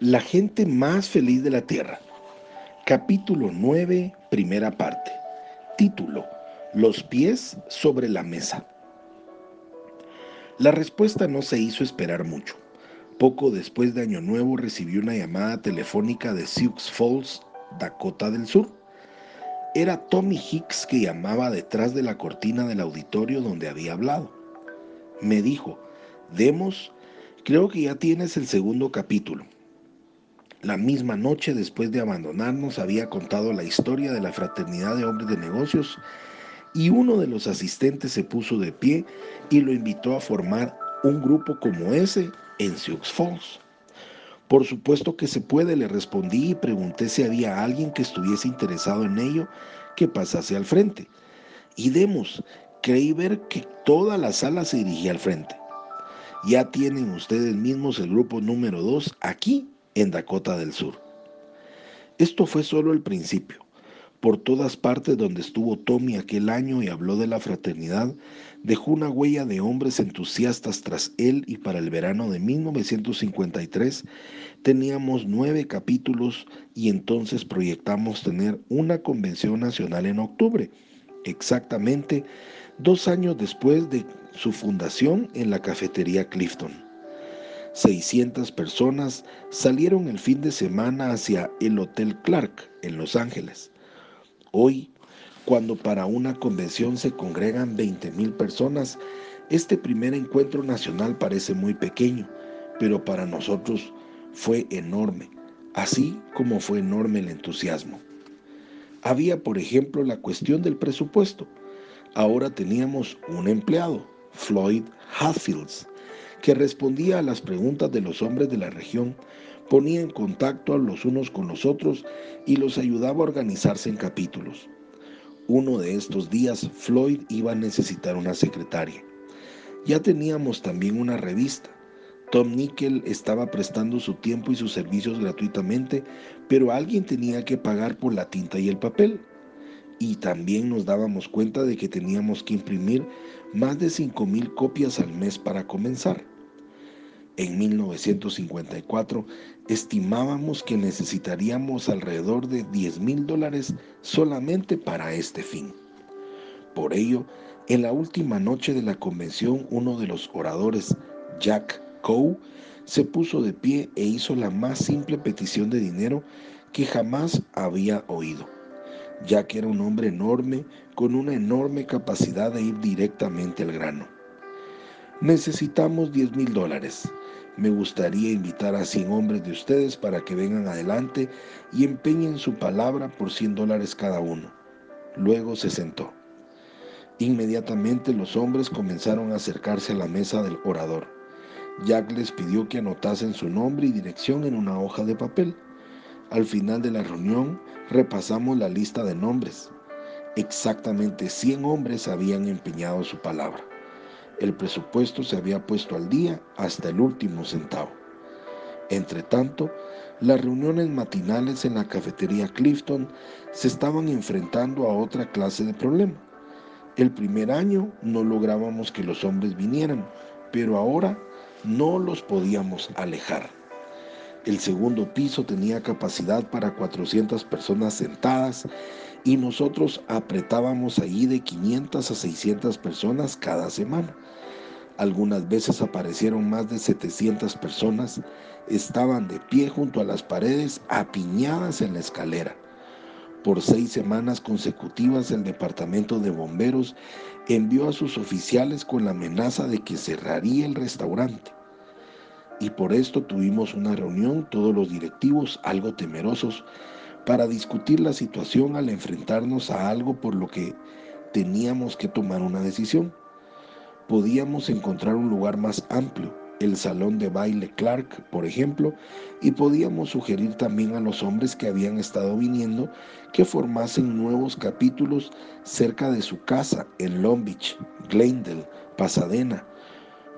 La gente más feliz de la Tierra. Capítulo 9, primera parte. Título. Los pies sobre la mesa. La respuesta no se hizo esperar mucho. Poco después de Año Nuevo recibí una llamada telefónica de Sioux Falls, Dakota del Sur. Era Tommy Hicks que llamaba detrás de la cortina del auditorio donde había hablado. Me dijo, Demos, creo que ya tienes el segundo capítulo. La misma noche después de abandonarnos había contado la historia de la fraternidad de hombres de negocios y uno de los asistentes se puso de pie y lo invitó a formar un grupo como ese en Sioux Falls. Por supuesto que se puede, le respondí y pregunté si había alguien que estuviese interesado en ello que pasase al frente. Y demos, creí ver que toda la sala se dirigía al frente. Ya tienen ustedes mismos el grupo número 2 aquí en Dakota del Sur. Esto fue solo el principio. Por todas partes donde estuvo Tommy aquel año y habló de la fraternidad, dejó una huella de hombres entusiastas tras él y para el verano de 1953 teníamos nueve capítulos y entonces proyectamos tener una convención nacional en octubre, exactamente dos años después de su fundación en la cafetería Clifton. 600 personas salieron el fin de semana hacia el Hotel Clark en Los Ángeles. Hoy, cuando para una convención se congregan 20.000 personas, este primer encuentro nacional parece muy pequeño, pero para nosotros fue enorme, así como fue enorme el entusiasmo. Había, por ejemplo, la cuestión del presupuesto. Ahora teníamos un empleado, Floyd Hatfields, que respondía a las preguntas de los hombres de la región, ponía en contacto a los unos con los otros y los ayudaba a organizarse en capítulos. Uno de estos días Floyd iba a necesitar una secretaria. Ya teníamos también una revista. Tom Nickel estaba prestando su tiempo y sus servicios gratuitamente, pero alguien tenía que pagar por la tinta y el papel. Y también nos dábamos cuenta de que teníamos que imprimir más de 5.000 copias al mes para comenzar. En 1954 estimábamos que necesitaríamos alrededor de 10 mil dólares solamente para este fin. Por ello, en la última noche de la convención, uno de los oradores, Jack Coe, se puso de pie e hizo la más simple petición de dinero que jamás había oído. Jack era un hombre enorme con una enorme capacidad de ir directamente al grano. Necesitamos 10 mil dólares. Me gustaría invitar a 100 hombres de ustedes para que vengan adelante y empeñen su palabra por 100 dólares cada uno. Luego se sentó. Inmediatamente los hombres comenzaron a acercarse a la mesa del orador. Jack les pidió que anotasen su nombre y dirección en una hoja de papel. Al final de la reunión repasamos la lista de nombres. Exactamente 100 hombres habían empeñado su palabra. El presupuesto se había puesto al día hasta el último centavo. Entre tanto, las reuniones matinales en la cafetería Clifton se estaban enfrentando a otra clase de problema. El primer año no lográbamos que los hombres vinieran, pero ahora no los podíamos alejar. El segundo piso tenía capacidad para 400 personas sentadas y nosotros apretábamos allí de 500 a 600 personas cada semana. Algunas veces aparecieron más de 700 personas, estaban de pie junto a las paredes, apiñadas en la escalera. Por seis semanas consecutivas el Departamento de Bomberos envió a sus oficiales con la amenaza de que cerraría el restaurante. Y por esto tuvimos una reunión, todos los directivos algo temerosos, para discutir la situación al enfrentarnos a algo por lo que teníamos que tomar una decisión. Podíamos encontrar un lugar más amplio, el salón de baile Clark, por ejemplo, y podíamos sugerir también a los hombres que habían estado viniendo que formasen nuevos capítulos cerca de su casa en Long Beach, Glendale, Pasadena.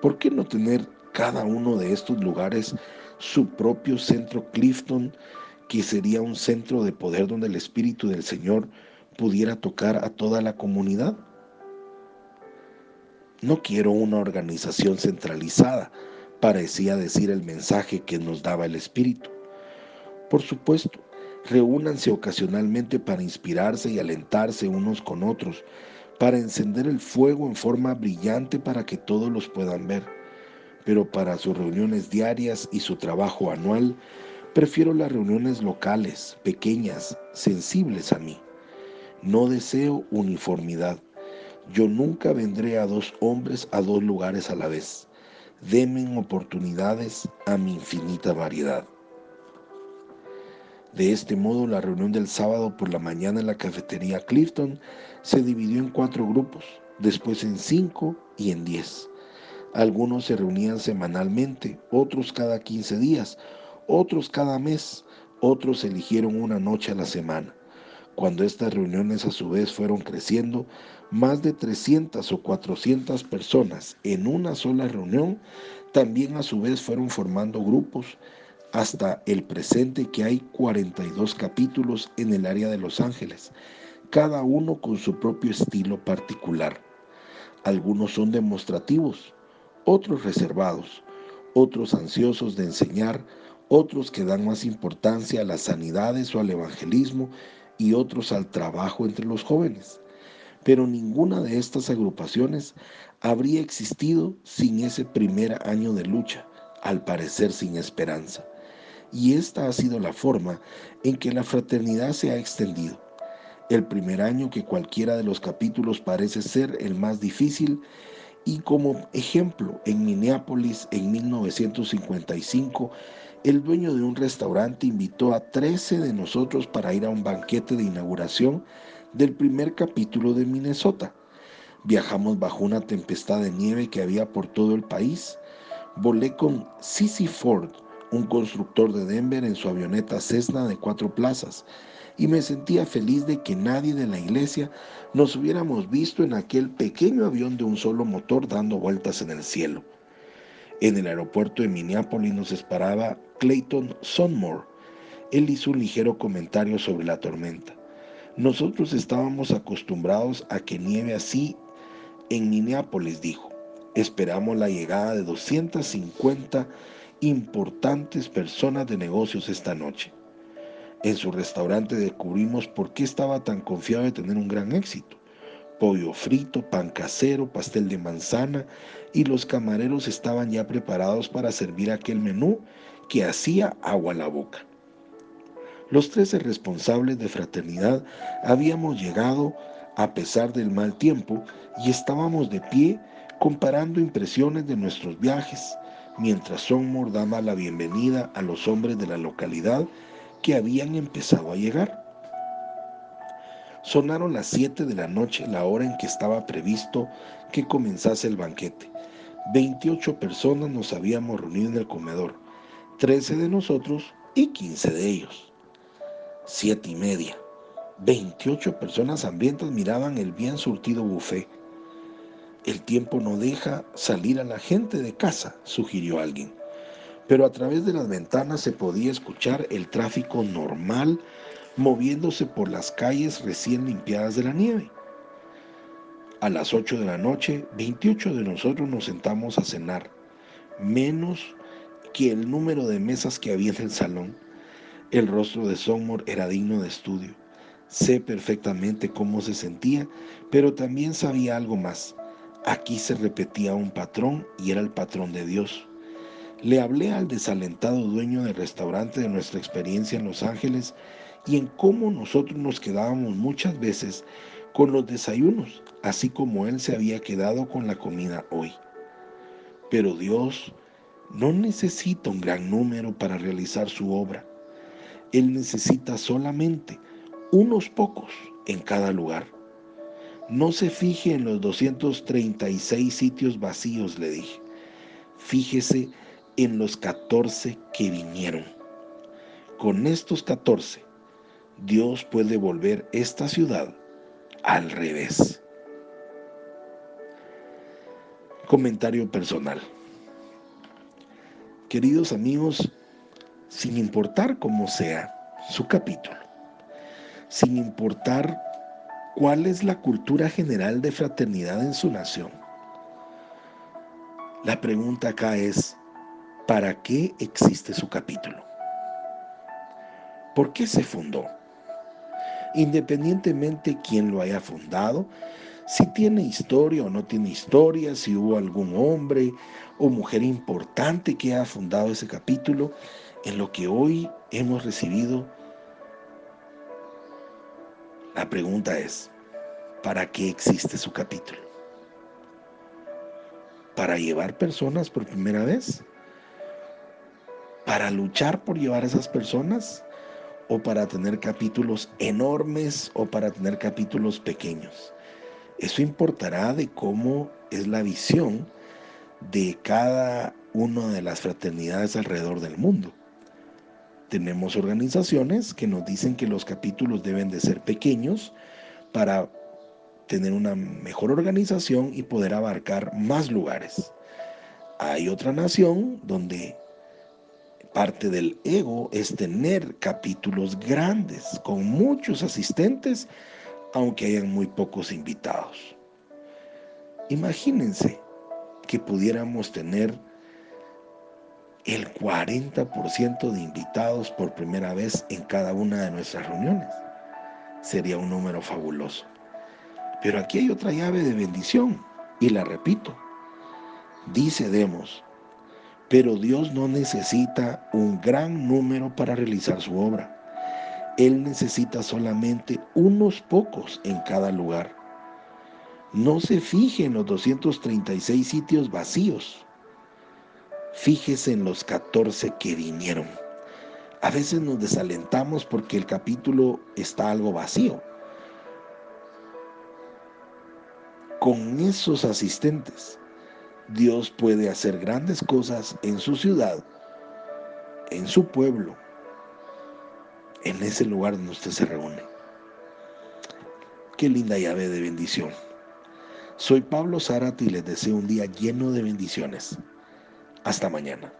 ¿Por qué no tener cada uno de estos lugares su propio centro Clifton que sería un centro de poder donde el Espíritu del Señor pudiera tocar a toda la comunidad. No quiero una organización centralizada, parecía decir el mensaje que nos daba el Espíritu. Por supuesto, reúnanse ocasionalmente para inspirarse y alentarse unos con otros, para encender el fuego en forma brillante para que todos los puedan ver. Pero para sus reuniones diarias y su trabajo anual, prefiero las reuniones locales, pequeñas, sensibles a mí. No deseo uniformidad. Yo nunca vendré a dos hombres a dos lugares a la vez. Demen oportunidades a mi infinita variedad. De este modo, la reunión del sábado por la mañana en la cafetería Clifton se dividió en cuatro grupos, después en cinco y en diez. Algunos se reunían semanalmente, otros cada 15 días, otros cada mes, otros eligieron una noche a la semana. Cuando estas reuniones a su vez fueron creciendo, más de 300 o 400 personas en una sola reunión, también a su vez fueron formando grupos hasta el presente que hay 42 capítulos en el área de Los Ángeles, cada uno con su propio estilo particular. Algunos son demostrativos, otros reservados, otros ansiosos de enseñar, otros que dan más importancia a las sanidades o al evangelismo y otros al trabajo entre los jóvenes. Pero ninguna de estas agrupaciones habría existido sin ese primer año de lucha, al parecer sin esperanza y esta ha sido la forma en que la fraternidad se ha extendido. El primer año que cualquiera de los capítulos parece ser el más difícil y como ejemplo, en Minneapolis en 1955, el dueño de un restaurante invitó a 13 de nosotros para ir a un banquete de inauguración del primer capítulo de Minnesota. Viajamos bajo una tempestad de nieve que había por todo el país. Volé con Sissy Ford, un constructor de Denver en su avioneta Cessna de cuatro plazas, y me sentía feliz de que nadie de la iglesia nos hubiéramos visto en aquel pequeño avión de un solo motor dando vueltas en el cielo. En el aeropuerto de Minneapolis nos esperaba Clayton Sonmore. Él hizo un ligero comentario sobre la tormenta. Nosotros estábamos acostumbrados a que nieve así en Minneapolis, dijo. Esperamos la llegada de 250 importantes personas de negocios esta noche. En su restaurante descubrimos por qué estaba tan confiado de tener un gran éxito. Pollo frito, pan casero, pastel de manzana y los camareros estaban ya preparados para servir aquel menú que hacía agua a la boca. Los trece responsables de fraternidad habíamos llegado a pesar del mal tiempo y estábamos de pie comparando impresiones de nuestros viajes, mientras Sonmor daba la bienvenida a los hombres de la localidad que habían empezado a llegar. Sonaron las siete de la noche, la hora en que estaba previsto que comenzase el banquete. Veintiocho personas nos habíamos reunido en el comedor, trece de nosotros y quince de ellos. Siete y media. Veintiocho personas hambrientas miraban el bien surtido buffet. El tiempo no deja salir a la gente de casa, sugirió alguien. Pero a través de las ventanas se podía escuchar el tráfico normal moviéndose por las calles recién limpiadas de la nieve. A las 8 de la noche, 28 de nosotros nos sentamos a cenar, menos que el número de mesas que había en el salón. El rostro de Somor era digno de estudio. Sé perfectamente cómo se sentía, pero también sabía algo más. Aquí se repetía un patrón y era el patrón de Dios. Le hablé al desalentado dueño del restaurante de nuestra experiencia en Los Ángeles y en cómo nosotros nos quedábamos muchas veces con los desayunos, así como él se había quedado con la comida hoy. Pero Dios no necesita un gran número para realizar su obra. Él necesita solamente unos pocos en cada lugar. No se fije en los 236 sitios vacíos, le dije. Fíjese en los 14 que vinieron. Con estos 14, Dios puede volver esta ciudad al revés. Comentario personal. Queridos amigos, sin importar cómo sea su capítulo, sin importar ¿Cuál es la cultura general de fraternidad en su nación? La pregunta acá es, ¿para qué existe su capítulo? ¿Por qué se fundó? Independientemente quién lo haya fundado, si tiene historia o no tiene historia, si hubo algún hombre o mujer importante que haya fundado ese capítulo, en lo que hoy hemos recibido, la pregunta es, ¿para qué existe su capítulo? ¿Para llevar personas por primera vez? ¿Para luchar por llevar a esas personas? ¿O para tener capítulos enormes o para tener capítulos pequeños? Eso importará de cómo es la visión de cada una de las fraternidades alrededor del mundo. Tenemos organizaciones que nos dicen que los capítulos deben de ser pequeños para tener una mejor organización y poder abarcar más lugares. Hay otra nación donde parte del ego es tener capítulos grandes con muchos asistentes aunque hayan muy pocos invitados. Imagínense que pudiéramos tener el 40% de invitados por primera vez en cada una de nuestras reuniones. Sería un número fabuloso. Pero aquí hay otra llave de bendición y la repito. Dice Demos, pero Dios no necesita un gran número para realizar su obra. Él necesita solamente unos pocos en cada lugar. No se fije en los 236 sitios vacíos. Fíjese en los 14 que vinieron. A veces nos desalentamos porque el capítulo está algo vacío. Con esos asistentes, Dios puede hacer grandes cosas en su ciudad, en su pueblo, en ese lugar donde usted se reúne. Qué linda llave de bendición. Soy Pablo Zárate y les deseo un día lleno de bendiciones. Hasta mañana.